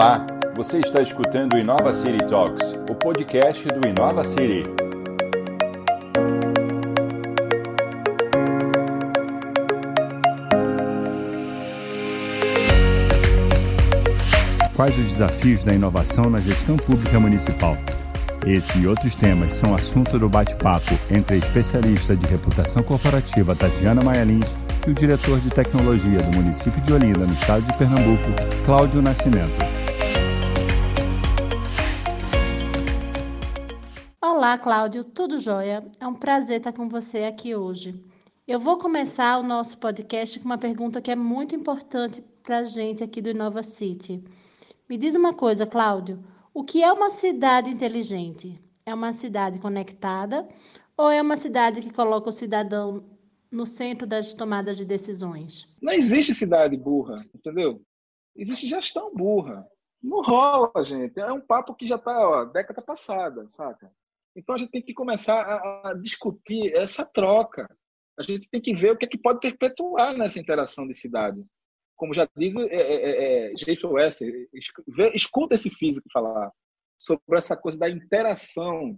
Olá, você está escutando o Inova City Talks, o podcast do Inova City. Quais os desafios da inovação na gestão pública municipal? Esse e outros temas são assunto do bate-papo entre a especialista de reputação corporativa Tatiana Maia Lins e o diretor de tecnologia do município de Olinda, no estado de Pernambuco, Cláudio Nascimento. Olá, Cláudio, tudo jóia? É um prazer estar com você aqui hoje. Eu vou começar o nosso podcast com uma pergunta que é muito importante para a gente aqui do Inova City. Me diz uma coisa, Cláudio: o que é uma cidade inteligente? É uma cidade conectada ou é uma cidade que coloca o cidadão no centro das tomadas de decisões? Não existe cidade burra, entendeu? Existe gestão burra. Não rola, gente. É um papo que já está década passada, saca? Então a gente tem que começar a, a, discutir essa troca. A gente tem que ver o que é que pode perpetuar nessa interação de cidade. Como já diz é, é, é, é J.F. escuta esse físico falar sobre essa coisa da interação.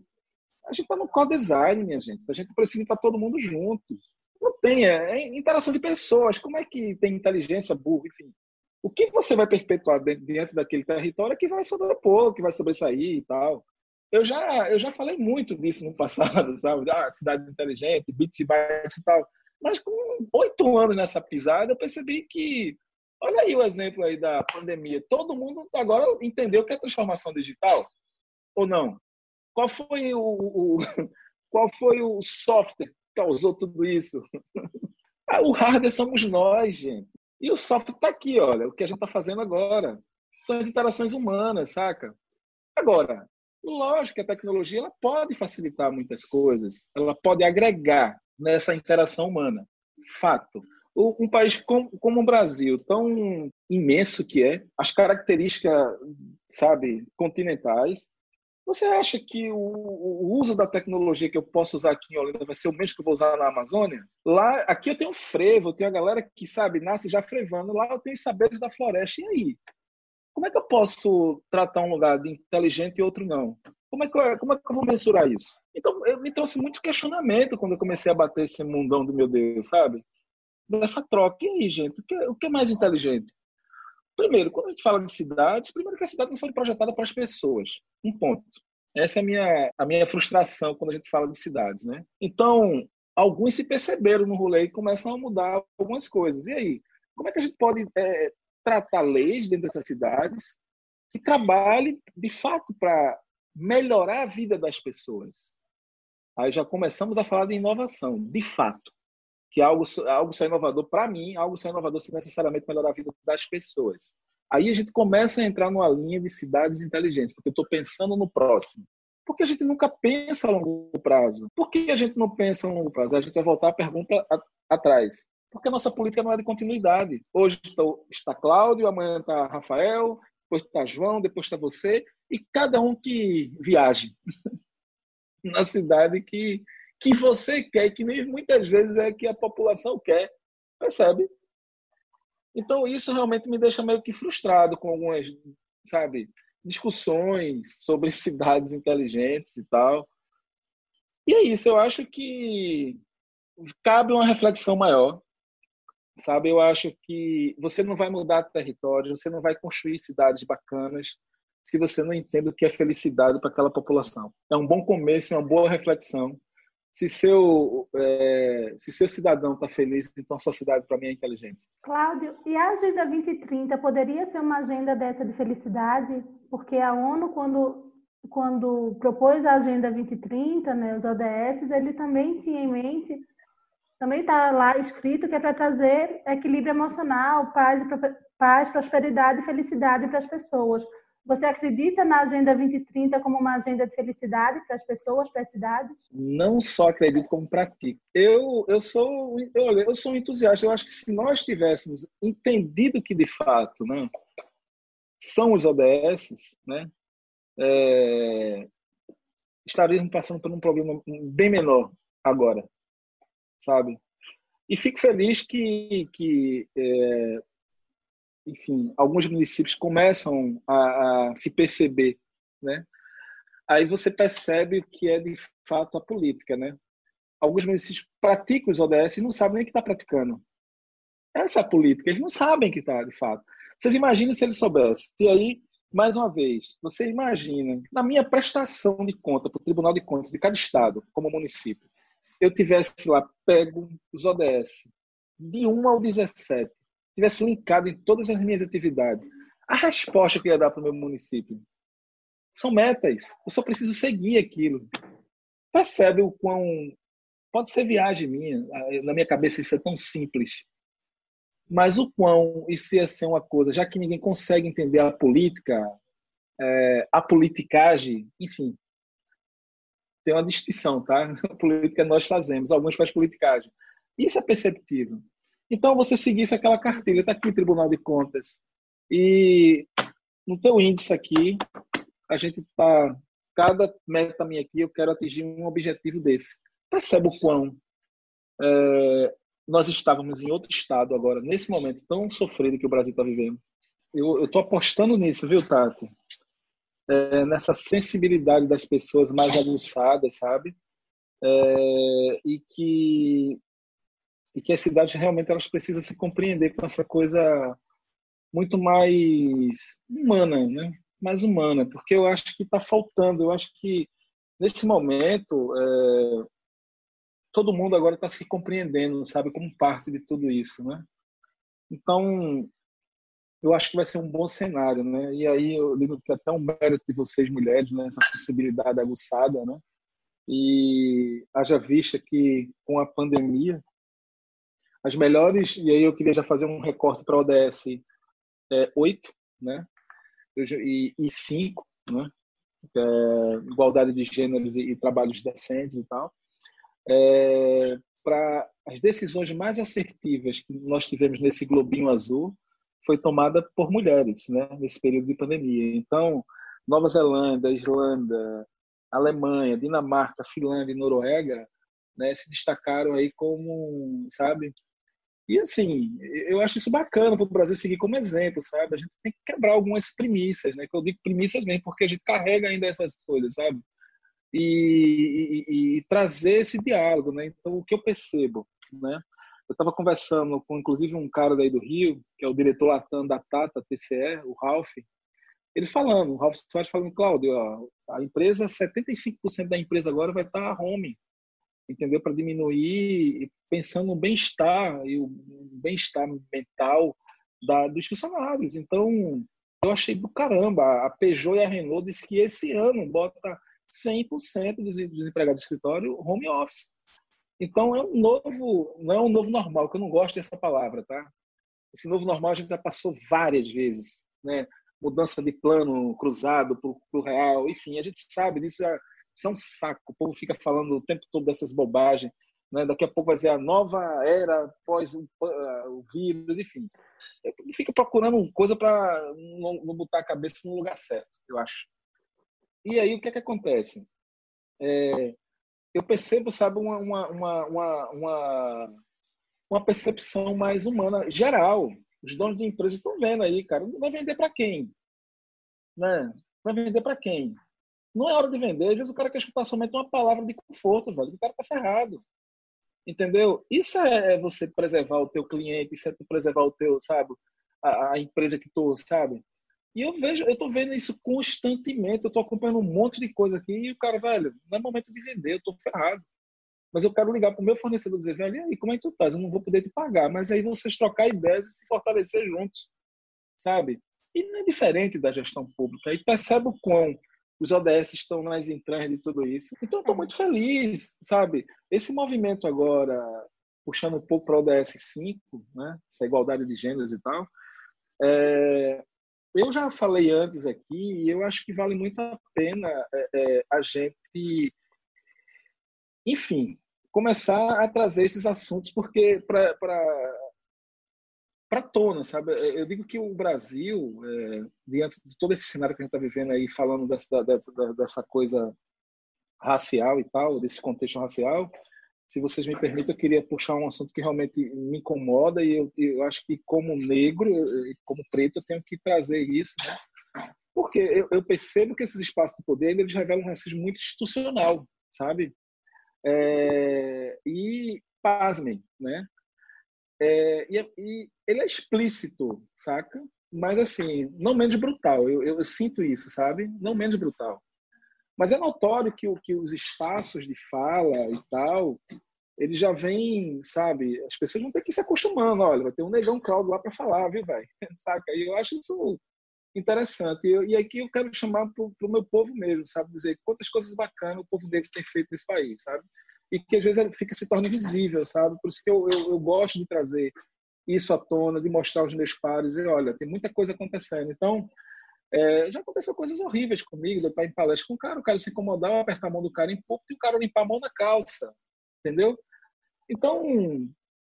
A gente está no co-design, minha gente. A gente precisa estar todo mundo juntos. Não tem, é, é interação de pessoas. Como é que tem inteligência, burro, enfim. O que você vai perpetuar dentro daquele território é que vai sobrepor, que vai sobressair e tal. Eu já, eu já falei muito disso no passado, sabe? Ah, cidade inteligente, bits e bytes e tal. Mas com oito anos nessa pisada, eu percebi que, olha aí o exemplo aí da pandemia. Todo mundo agora entendeu que é transformação digital ou não? Qual foi o, o qual foi o software causou tudo isso? Ah, o hardware somos nós, gente. E o software está aqui, olha, o que a gente está fazendo agora. São as interações humanas, saca? Agora, lógico que a tecnologia ela pode facilitar muitas coisas, ela pode agregar nessa interação humana. Fato. Um país como, o Brasil, tão imenso que é, as características, sabe, continentais, você acha que o, o, uso da tecnologia que eu posso usar aqui em Olinda vai ser o mesmo que eu vou usar na Amazônia? Lá, aqui eu tenho frevo, eu tenho a galera que sabe nasce já frevando. Lá eu tenho os saberes da floresta. E aí? Como é que eu posso tratar um lugar de inteligente e outro não? Como é que eu, como é que eu vou mensurar isso? Então, eu, me trouxe muito questionamento quando eu comecei a bater esse mundão do meu Deus, sabe? Dessa troca. E aí, gente? O que, o que é mais inteligente? Primeiro, quando a gente fala de cidades, primeiro que a cidade não foi projetada para as pessoas. Um ponto. Essa é a minha, a minha frustração quando a gente fala de cidades, né? Então, alguns se perceberam no rolê e começam a mudar algumas coisas. E aí, como é que a gente pode é, tratar leis dentro dessas cidades que trabalhem, de fato, para melhorar a vida das pessoas? Aí já começamos a falar de inovação, de fato que algo, algo só inovador para mim, algo só inovador se necessariamente melhorar a vida das pessoas. Aí a gente começa a entrar numa linha de cidades inteligentes, porque eu estou pensando no próximo. Porque a gente nunca pensa a longo prazo. Por que a gente não pensa a longo prazo? A gente vai voltar à pergunta a, atrás. Porque a nossa política não é de continuidade. Hoje está Cláudio, amanhã está Rafael, depois está João, depois está você, e cada um que viaje na cidade que, que você quer que nem muitas vezes é que a população quer. Percebe? Então isso realmente me deixa meio que frustrado com algumas, sabe, discussões sobre cidades inteligentes e tal. E é isso, eu acho que cabe uma reflexão maior, sabe? Eu acho que você não vai mudar território, você não vai construir cidades bacanas se você não entende o que é felicidade para aquela população. É um bom começo, é uma boa reflexão se seu, é, se seu cidadão está feliz, então a sociedade para mim é inteligente. Cláudio, e a Agenda 2030 poderia ser uma agenda dessa de felicidade? Porque a ONU, quando, quando propôs a Agenda 2030, né, os ODS, ele também tinha em mente, também está lá escrito que é para trazer equilíbrio emocional, paz, paz, prosperidade e felicidade para as pessoas. Você acredita na Agenda 2030 como uma agenda de felicidade para as pessoas, para as cidades? Não só acredito, como pratico. Eu, eu, sou, eu, eu sou um entusiasta. Eu acho que se nós tivéssemos entendido que, de fato, né, são os ODS, né, é, estaríamos passando por um problema bem menor agora, sabe? E fico feliz que, que é, enfim, alguns municípios começam a, a se perceber, né? Aí você percebe o que é de fato a política, né? Alguns municípios praticam os ODS e não sabem nem que está praticando. Essa é a política, eles não sabem que está de fato. Vocês imaginam se eles soubessem. E aí, mais uma vez, você imagina, na minha prestação de conta para o Tribunal de Contas de cada estado, como município, eu tivesse lá pego os ODS de 1 ao 17, tivesse linkado em todas as minhas atividades, a resposta que eu ia dar para o meu município são metas. Eu só preciso seguir aquilo. Percebe o quão. Pode ser viagem minha, na minha cabeça isso é tão simples. Mas o quão isso ia ser uma coisa, já que ninguém consegue entender a política, é, a politicagem, enfim, tem uma distinção, tá? Política nós fazemos, alguns fazem politicagem. Isso é perceptível. Então, você seguisse aquela cartilha, está aqui Tribunal de Contas, e no teu índice aqui, a gente está, cada meta minha aqui, eu quero atingir um objetivo desse. Percebe o quão é, nós estávamos em outro estado agora, nesse momento tão sofrido que o Brasil está vivendo. Eu estou apostando nisso, viu, Tati? É, nessa sensibilidade das pessoas mais aguçadas, sabe? É, e que e que as cidades realmente elas precisam se compreender com essa coisa muito mais humana, né? Mais humana, porque eu acho que está faltando. Eu acho que nesse momento é, todo mundo agora está se compreendendo, sabe, como parte de tudo isso, né? Então eu acho que vai ser um bom cenário, né? E aí eu digo que até um mérito de vocês mulheres, né? Essa sensibilidade aguçada, né? E haja vista que com a pandemia as melhores, e aí eu queria já fazer um recorte para a ODS é, 8, né? E, e 5, né? É, igualdade de gêneros e, e, trabalhos decentes e tal. É, para as decisões mais assertivas que nós tivemos nesse globinho azul foi tomada por mulheres, né? Nesse período de pandemia. Então, Nova Zelândia, Islândia, Alemanha, Dinamarca, Finlândia e Noruega né, se destacaram aí como, sabe, e assim, eu acho isso bacana para o Brasil seguir como exemplo, sabe? A gente tem que quebrar algumas premissas, né? Que eu digo premissas mesmo, porque a gente carrega ainda essas coisas, sabe? E, e, e trazer esse diálogo, né? Então, o que eu percebo, né? Eu estava conversando com, inclusive, um cara daí do Rio, que é o diretor Latam da Tata TCE, o Ralph, ele falando, o Ralph Soares falando, Cláudio, a empresa, 75% da empresa agora vai estar home, entendeu? Para diminuir, pensando no bem-estar e o bem-estar mental da, dos funcionários. Então, eu achei do caramba. A Peugeot e a Renault disse que esse ano bota 100% dos, dos empregados do escritório home office. Então, é um novo, não é um novo normal, que eu não gosto dessa palavra, tá? Esse novo normal a gente já passou várias vezes, né? Mudança de plano cruzado para o real, enfim, a gente sabe disso já isso é um saco. O povo fica falando o tempo todo dessas bobagens. Né? Daqui a pouco vai ser a nova era após o, o vírus, enfim. Fica procurando coisa para não, não, botar a cabeça no lugar certo, eu acho. E aí o que é que acontece? É, eu percebo, sabe, uma, uma, uma, uma, uma percepção mais humana, geral. Os donos de empresas estão vendo aí, cara. Vai vender para quem? Né? Vai vender para quem? Não é hora de vender. Às vezes o cara quer escutar somente uma palavra de conforto, velho. O cara tá ferrado. Entendeu? Isso é, é você preservar o teu cliente, isso é preservar o teu, sabe? A, a empresa que tu, sabe? E eu vejo, eu tô vendo isso constantemente. Eu tô acompanhando um monte de coisa aqui e o cara, velho, não é momento de vender, eu tô ferrado. Mas eu quero ligar pro meu fornecedor e dizer, velho, e aí, como é que tu tá? Eu não vou poder te pagar. Mas aí vocês trocar ideias e se fortalecer juntos, sabe? E não é diferente da gestão pública. E percebe o quão os ODS estão nas entranhas de tudo isso. Então, estou é. muito feliz, sabe? Esse movimento agora, puxando um pouco para o ODS 5, né? essa igualdade de gêneros e tal, é... eu já falei antes aqui e eu acho que vale muito a pena é, é a gente, enfim, começar a trazer esses assuntos, porque para para tona, sabe? Eu digo que o Brasil, é, diante de todo esse cenário que a gente está vivendo aí, falando dessa, dessa, dessa coisa racial e tal, desse contexto racial, se vocês me permitem, eu queria puxar um assunto que realmente me incomoda e eu, eu acho que como negro, como preto, eu tenho que trazer isso, né? Porque eu, eu percebo que esses espaços de poder eles revelam um racismo muito institucional, sabe? É, e pasmem, né? É, e, e, ele é explícito, saca? Mas assim, não menos brutal. Eu, eu, eu, sinto isso, sabe? Não menos brutal. Mas é notório que, que os espaços de fala e tal, ele já vem, sabe? As pessoas vão ter que ir se acostumando. Olha, vai ter um negão caldo lá para falar, viu, velho? Saca? E eu acho isso interessante. E, e aqui eu quero chamar para o meu povo mesmo, sabe? Dizer quantas coisas bacanas o povo negro tem feito nesse país, sabe? E que às vezes fica se torna invisível, sabe? Por isso que eu, eu, eu gosto de trazer isso à tona, de mostrar aos meus pares, e olha, tem muita coisa acontecendo. Então, é, já aconteceu coisas horríveis comigo, de eu estar em palestra com um cara, o cara se incomodar, apertar a mão do cara em pouco e o cara limpar a mão na calça, entendeu? Então,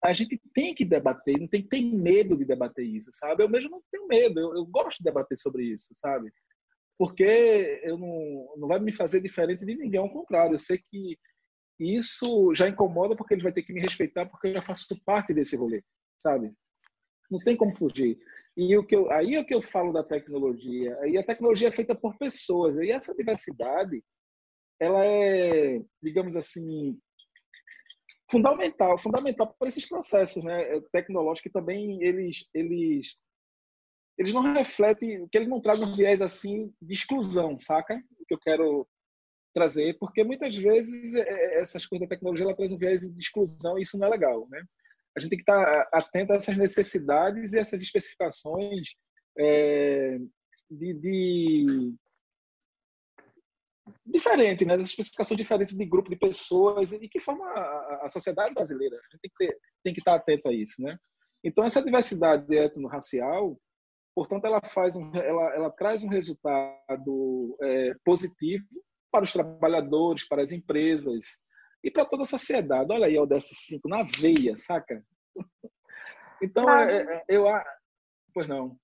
a gente tem que debater, não tem que ter medo de debater isso, sabe? Eu mesmo não tenho medo, eu, eu gosto de debater sobre isso, sabe? Porque eu não, não vai me fazer diferente de ninguém, ao contrário, eu sei que isso já incomoda porque ele vai ter que me respeitar porque eu já faço parte desse rolê, sabe? Não tem como fugir. E o que eu, aí é o que eu falo da tecnologia. E a tecnologia é feita por pessoas. E essa diversidade, ela é, digamos assim, fundamental, fundamental para esses processos, né, é, tecnológicos que também eles eles eles não refletem, que eles não trazem um viés assim de exclusão, saca? O que eu quero trazer, porque muitas vezes é, é, essas coisas da tecnologia ela traz um viés de exclusão e isso não é legal, né? A gente tem que estar atento a essas necessidades e essas especificações é, de, de diferente, né? As especificações diferentes de grupo de pessoas e que forma a, a sociedade brasileira. A gente tem que, ter, tem que estar atento a isso, né? Então essa diversidade etno-racial, portanto, ela faz um, ela, ela traz um resultado é, positivo para os trabalhadores, para as empresas e para toda a sociedade. Olha aí o DS5 na veia, saca? Então, é, é, eu, pois não.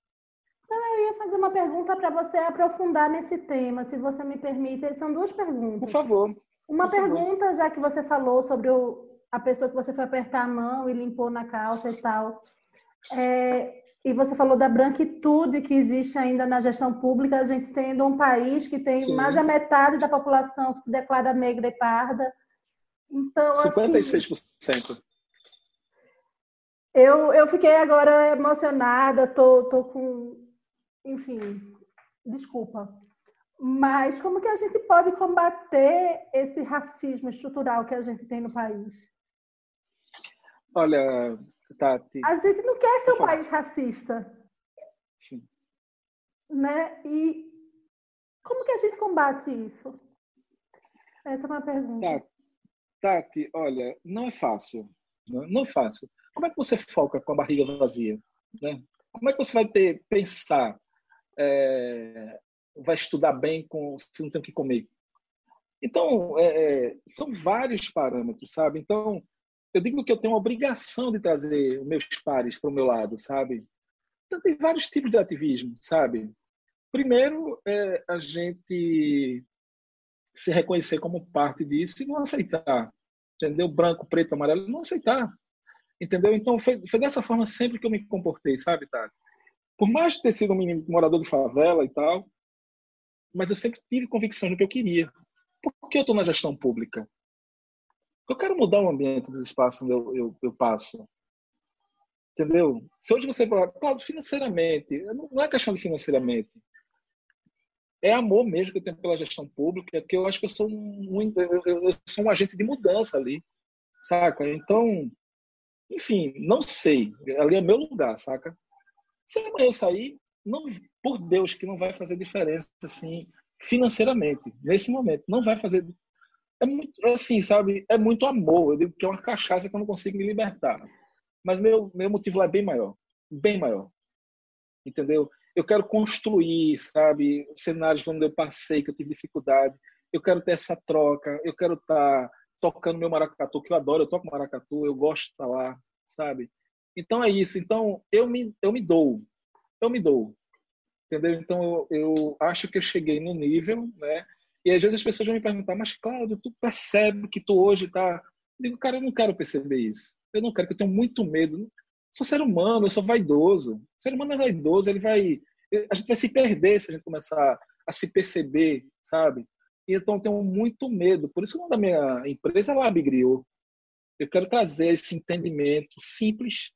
Eu ia fazer uma pergunta para você aprofundar nesse tema, se você me permite. São duas perguntas. Por favor. Uma Por pergunta, favor. já que você falou sobre o, a pessoa que você foi apertar a mão e limpou na calça e tal. É, e você falou da branquitude que existe ainda na gestão pública, a gente sendo um país que tem Sim. mais da metade da população que se declara negra e parda. Então, 56%. Assim, eu, eu fiquei agora emocionada, tô, tô com enfim, desculpa. Mas como que a gente pode combater esse racismo estrutural que a gente tem no país? Olha, Tati. A gente não quer ser um país racista. Sim. Né? E como que a gente combate isso? Essa é uma pergunta. Tati, olha, não é fácil. Não, não é fácil. Como é que você foca com a barriga vazia? Né? Como é que você vai ter, pensar é, vai estudar bem com, se não tem o que comer. Então, é, é, são vários parâmetros, sabe? Então, eu digo que eu tenho a obrigação de trazer os meus pares para o meu lado, sabe? Então, tem vários tipos de ativismo, sabe? Primeiro, é a gente se reconhecer como parte disso e não aceitar. Entendeu? Branco, preto, amarelo, não aceitar. Entendeu? Então, foi, foi dessa forma sempre que eu me comportei, sabe, Tati? por mais ter sido um menino morador de favela e tal, mas eu sempre tive convicção no que eu queria. Por que eu estou na gestão pública? Eu quero mudar o ambiente dos espaços onde eu, eu, eu passo. Entendeu? Se hoje você fala, claro, financeiramente, não é questão de financeiramente. É amor mesmo que eu tenho pela gestão pública, que eu acho que eu sou um, eu sou um agente de mudança ali, saca? Então, enfim, não sei. Ali é meu lugar, saca? Se amanhã eu sair, não, por Deus, que não vai fazer diferença assim financeiramente nesse momento. Não vai fazer. É muito assim, sabe? É muito amor. Eu digo que é uma cachaça que eu não consigo me libertar. Mas meu meu motivo lá é bem maior, bem maior. Entendeu? Eu quero construir, sabe, cenários onde eu passei, que eu tive dificuldade. Eu quero ter essa troca. Eu quero estar tá tocando meu maracatu, que eu adoro. Eu toco maracatu, eu gosto de estar lá, sabe? Então é isso. Então eu me, eu me dou. Eu me dou. Entendeu? Então eu, eu acho que eu cheguei no nível, né? E às vezes as pessoas vão me perguntar, mas Cláudio, tu percebe que tu hoje está digo, cara, eu não quero perceber isso. Eu não quero, eu tenho muito medo. Sou ser humano, eu sou vaidoso. O ser humano é vaidoso, ele vai. A gente vai se perder se a gente começar a se perceber, sabe? E então tenho muito medo. Por isso o nome da minha empresa é Labigriou. Eu quero trazer esse entendimento simples,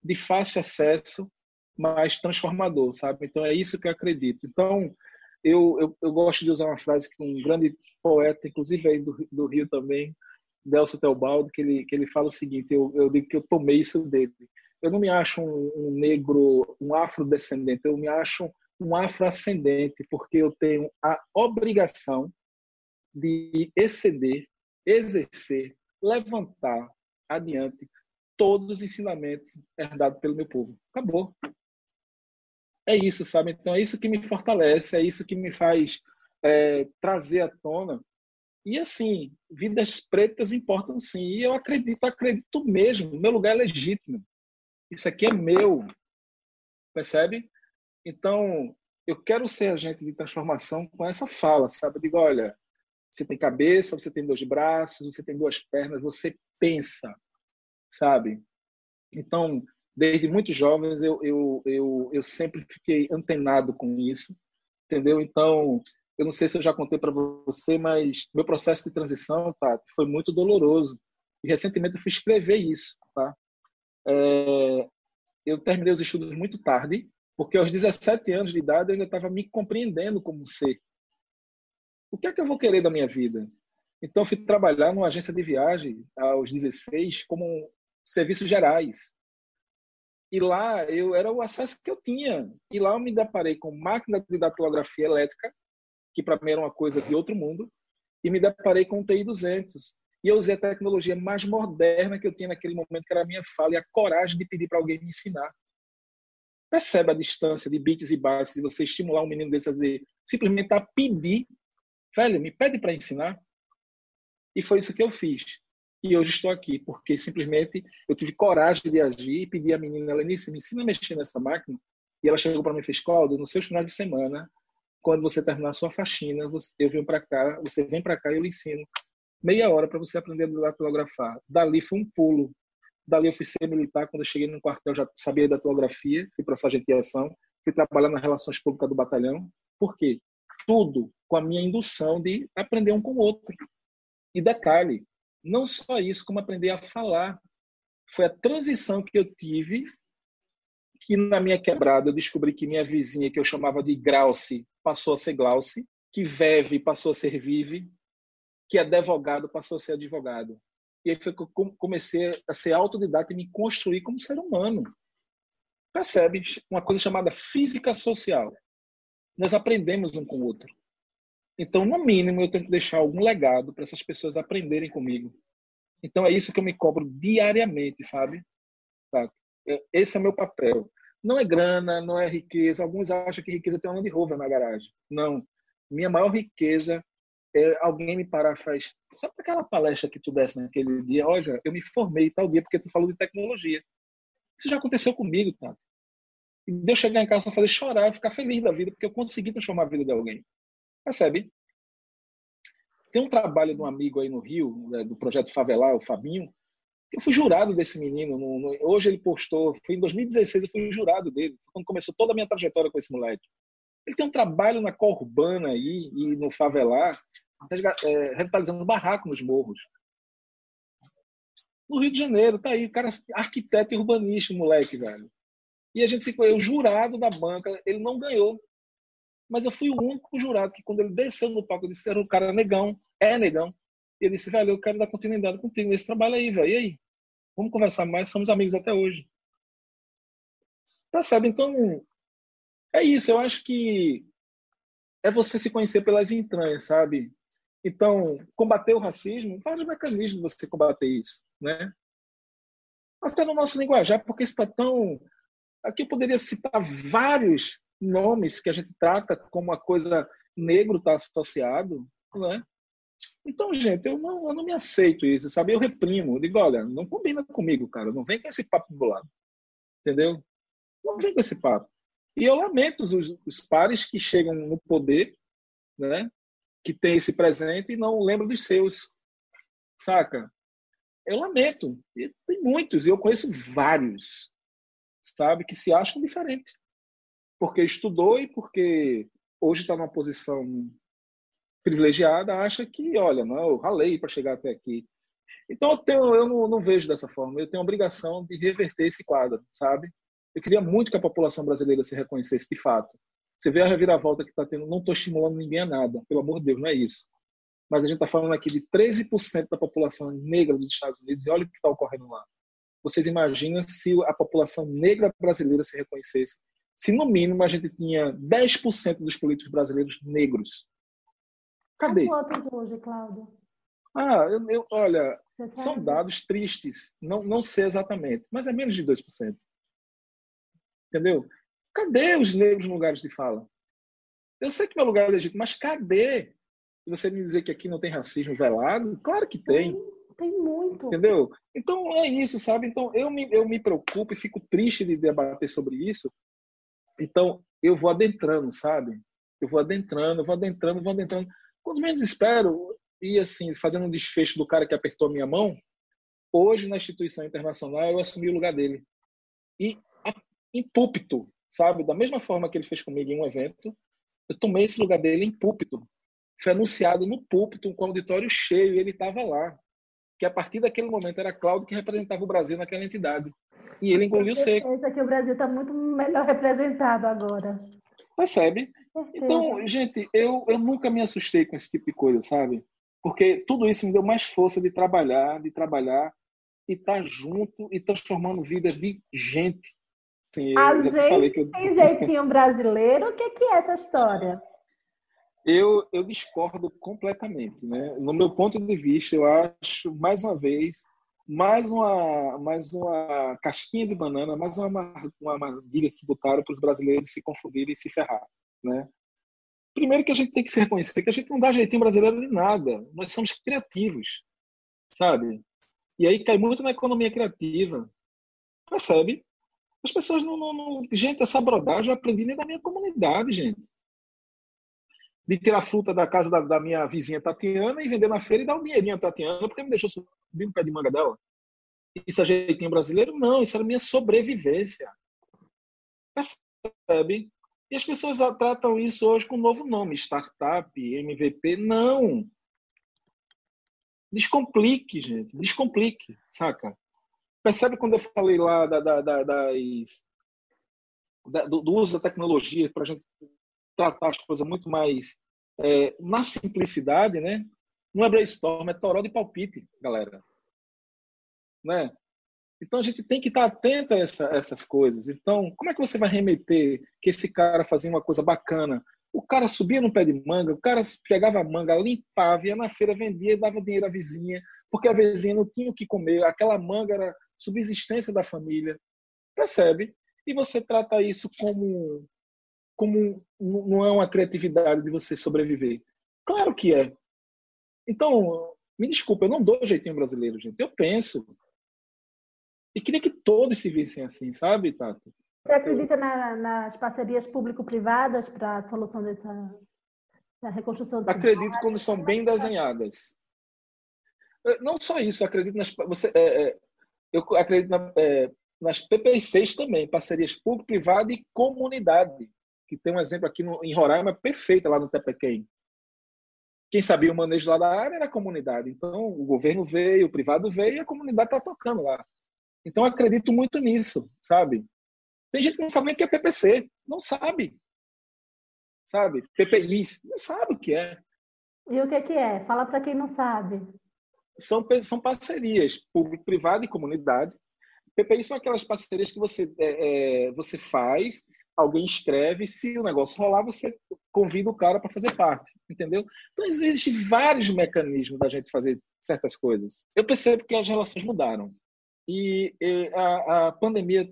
de fácil acesso, mas transformador, sabe? Então é isso que eu acredito. Então eu, eu, eu gosto de usar uma frase que um grande poeta, inclusive aí do, do Rio também, Delcio Teobaldo, que ele, que ele fala o seguinte: eu, eu digo que eu tomei isso dele. Eu não me acho um, um negro, um afrodescendente, eu me acho um afroascendente, porque eu tenho a obrigação de exceder, exercer, levantar adiante todos os ensinamentos herdados pelo meu povo. Acabou. É isso, sabe? Então é isso que me fortalece, é isso que me faz é, trazer à tona e assim, vidas pretas importam sim. E eu acredito, acredito mesmo. Meu lugar é legítimo. Isso aqui é meu. Percebe? Então, eu quero ser agente de transformação com essa fala, sabe? Eu digo, olha, você tem cabeça, você tem dois braços, você tem duas pernas, você pensa, sabe? Então, desde muito jovens, eu, eu, eu, eu sempre fiquei antenado com isso, entendeu? Então, eu não sei se eu já contei para você, mas meu processo de transição, tá, foi muito doloroso. E recentemente eu fui escrever isso, tá? É, eu terminei os estudos muito tarde, porque aos 17 anos de idade eu ainda estava me compreendendo como ser. O que é que eu vou querer da minha vida? Então fui trabalhar numa agência de viagem aos 16 como serviços gerais. E lá eu era o acesso que eu tinha. E lá eu me deparei com máquina de datilografia elétrica que para mim era uma coisa de outro mundo, e me deparei com o TI 200. E eu usei a tecnologia mais moderna que eu tinha naquele momento, que era a minha fala, e a coragem de pedir para alguém me ensinar. Percebe a distância de bits e bytes de você estimular um menino desse a dizer, simplesmente a pedir, velho, me pede para ensinar. E foi isso que eu fiz. E hoje estou aqui, porque simplesmente eu tive coragem de agir e pedi à menina, Lenice, me ensina a mexer nessa máquina. E ela chegou para mim e fez, Cláudio, nos seus finais de semana, quando você terminar a sua faxina, você, eu venho para cá, você vem para cá e eu lhe ensino meia hora para você aprender a datilografar. Dali foi um pulo. Dali eu fui ser militar, quando eu cheguei no quartel já sabia datilografia, fui para a sargentiação, fui trabalhar nas relações públicas do batalhão. Por quê? Tudo com a minha indução de aprender um com o outro. E detalhe, não só isso, como aprender a falar. Foi a transição que eu tive que na minha quebrada eu descobri que minha vizinha, que eu chamava de Grauce, passou a ser Glauce, que Veve passou a ser Vive, que advogado passou a ser advogado. E aí foi que eu comecei a ser autodidata e me construir como ser humano. Percebe? Uma coisa chamada física social. Nós aprendemos um com o outro. Então, no mínimo, eu tenho que deixar algum legado para essas pessoas aprenderem comigo. Então, é isso que eu me cobro diariamente, sabe? Tá? Esse é meu papel. Não é grana, não é riqueza. Alguns acham que riqueza tem um Land Rover na garagem. Não. Minha maior riqueza é alguém me parar faz. Sabe aquela palestra que tu desse naquele dia? Olha, eu me formei tal dia porque tu falou de tecnologia. Isso já aconteceu comigo, tá? E de eu chegar em casa e fazer chorar, ficar feliz da vida, porque eu consegui transformar a vida de alguém. Percebe? Tem um trabalho de um amigo aí no Rio, né, do projeto Favelar, o Fabinho, eu fui jurado desse menino. No, no, hoje ele postou, foi em 2016, eu fui jurado dele. Quando começou toda a minha trajetória com esse moleque. Ele tem um trabalho na cor urbana aí e no favelar, é, revitalizando barraco nos morros. No Rio de Janeiro, tá aí, o cara arquiteto e urbanista, moleque, velho. E a gente se o jurado da banca, ele não ganhou. Mas eu fui o único jurado que, quando ele desceu no palco, eu disse: era um cara negão, é negão. E ele disse, velho, eu quero dar continuidade contigo nesse trabalho aí, velho. E aí? Vamos conversar mais, somos amigos até hoje. Percebe? Então, é isso. Eu acho que é você se conhecer pelas entranhas, sabe? Então, combater o racismo, vários mecanismos de você combater isso, né? Até no nosso linguajar, porque está tão. Aqui eu poderia citar vários nomes que a gente trata como uma coisa negro está associado, né? Então, gente, eu não, eu não me aceito isso, sabe? Eu reprimo. Eu digo, olha, não combina comigo, cara. Não vem com esse papo do lado. Entendeu? Não vem com esse papo. E eu lamento os, os pares que chegam no poder, né? Que tem esse presente e não lembram dos seus. Saca? eu lamento. E tem muitos, eu conheço vários, sabe, que se acham diferente. Porque estudou e porque hoje está numa posição privilegiada, acha que, olha, não, eu ralei para chegar até aqui. Então eu, tenho, eu não, não, vejo dessa forma. Eu tenho a obrigação de reverter esse quadro, sabe? Eu queria muito que a população brasileira se reconhecesse de fato. Você vê a reviravolta que está tendo. Não estou estimulando ninguém a nada, pelo amor de Deus, não é isso. Mas a gente está falando aqui de 13% da população negra dos Estados Unidos e olha o que está ocorrendo lá. Vocês imaginam se a população negra brasileira se reconhecesse? Se no mínimo a gente tinha 10% dos políticos brasileiros negros. Cadê? Quantos hoje, Cláudio? Ah, eu, eu, olha, são dados tristes. Não, não sei exatamente, mas é menos de 2%. Entendeu? Cadê os negros lugares de fala? Eu sei que meu lugar é legítimo, mas cadê? Você me dizer que aqui não tem racismo velado? Claro que tem. Tem, tem muito. Entendeu? Então é isso, sabe? Então eu me, eu me preocupo e fico triste de debater sobre isso. Então eu vou adentrando, sabe? Eu vou adentrando, vou adentrando, vou adentrando. Quando menos espero, e assim, fazendo um desfecho do cara que apertou a minha mão, hoje na instituição internacional eu assumi o lugar dele. E em púlpito, sabe? Da mesma forma que ele fez comigo em um evento, eu tomei esse lugar dele em púlpito. Foi anunciado no púlpito, com o auditório cheio, e ele estava lá. Que a partir daquele momento era Cláudio que representava o Brasil naquela entidade. E ele engoliu seco. Pensa que o Brasil está muito melhor representado agora. Percebe? Então, gente, eu, eu nunca me assustei com esse tipo de coisa, sabe? Porque tudo isso me deu mais força de trabalhar, de trabalhar e estar tá junto e transformando vidas de gente. Assim, a gente eu... tem jeitinho brasileiro? O que, que é essa história? Eu, eu discordo completamente. Né? No meu ponto de vista, eu acho, mais uma vez, mais uma, mais uma casquinha de banana, mais uma, uma armadilha que botaram para os brasileiros se confundirem e se ferrar. Né? Primeiro que a gente tem que se reconhecer que a gente não dá jeitinho brasileiro de nada. Nós somos criativos, sabe? E aí cai muito na economia criativa. Percebe? As pessoas não, não, não... Gente, essa brodagem eu aprendi nem da minha comunidade, gente. De tirar fruta da casa da, da, minha vizinha Tatiana e vender na feira e dar um dinheirinho a Tatiana porque me deixou subir no pé de manga dela. Isso é jeitinho brasileiro? Não, isso era minha sobrevivência. Percebe? E as pessoas tratam isso hoje com um novo nome, startup, MVP. Não! Descomplique, gente. Descomplique, saca? Percebe quando eu falei lá da, da, da, das, do, do, uso da tecnologia para a gente tratar as coisas muito mais é, na simplicidade, né? Não é brainstorm, é toró de palpite, galera. Né? Então a gente tem que estar atento a essa, essas coisas. Então, como é que você vai remeter que esse cara fazia uma coisa bacana? O cara subia no pé de manga, o cara pegava a manga, limpava, ia na feira, vendia e dava dinheiro à vizinha, porque a vizinha não tinha o que comer, aquela manga era subsistência da família. Percebe? E você trata isso como, como não é uma criatividade de você sobreviver. Claro que é. Então, me desculpa, eu não dou jeitinho brasileiro, gente. Eu penso, e queria que todos se vissem assim, sabe, Tato? Você acredita na, nas parcerias público-privadas para a solução dessa da reconstrução? Acredito quando são bem desenhadas. É, não só isso, acredito nas. Você, é, é, eu acredito na, é, nas PPCs também, parcerias público-privada e comunidade, que tem um exemplo aqui no, em Roraima perfeita lá no Tepequém. Quem sabia o manejo lá da área era a comunidade. Então, o governo veio, o privado veio e a comunidade está tocando lá. Então, acredito muito nisso, sabe? Tem gente que não sabe nem o que é PPC, não sabe. Sabe? PPIs, não sabe o que é. E o que, é que é? Fala para quem não sabe. São, são parcerias público-privada e comunidade. PPI são aquelas parcerias que você, é, é, você faz, alguém escreve, se o negócio rolar, você convida o cara para fazer parte, entendeu? Então, existem vários mecanismos da gente fazer certas coisas. Eu percebo que as relações mudaram. E, e a, a pandemia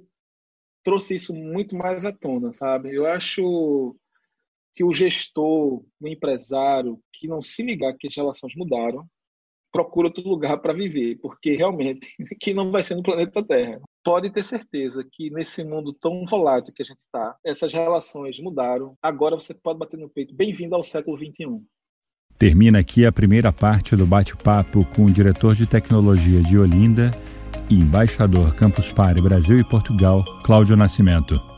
trouxe isso muito mais à tona, sabe? Eu acho que o gestor, o empresário, que não se ligar que as relações mudaram, procura outro lugar para viver, porque realmente que não vai ser no planeta Terra. Pode ter certeza que nesse mundo tão volátil que a gente está, essas relações mudaram. Agora você pode bater no peito. Bem-vindo ao século 21. Termina aqui a primeira parte do bate-papo com o diretor de tecnologia de Olinda e embaixador Campus Party Brasil e Portugal, Cláudio Nascimento.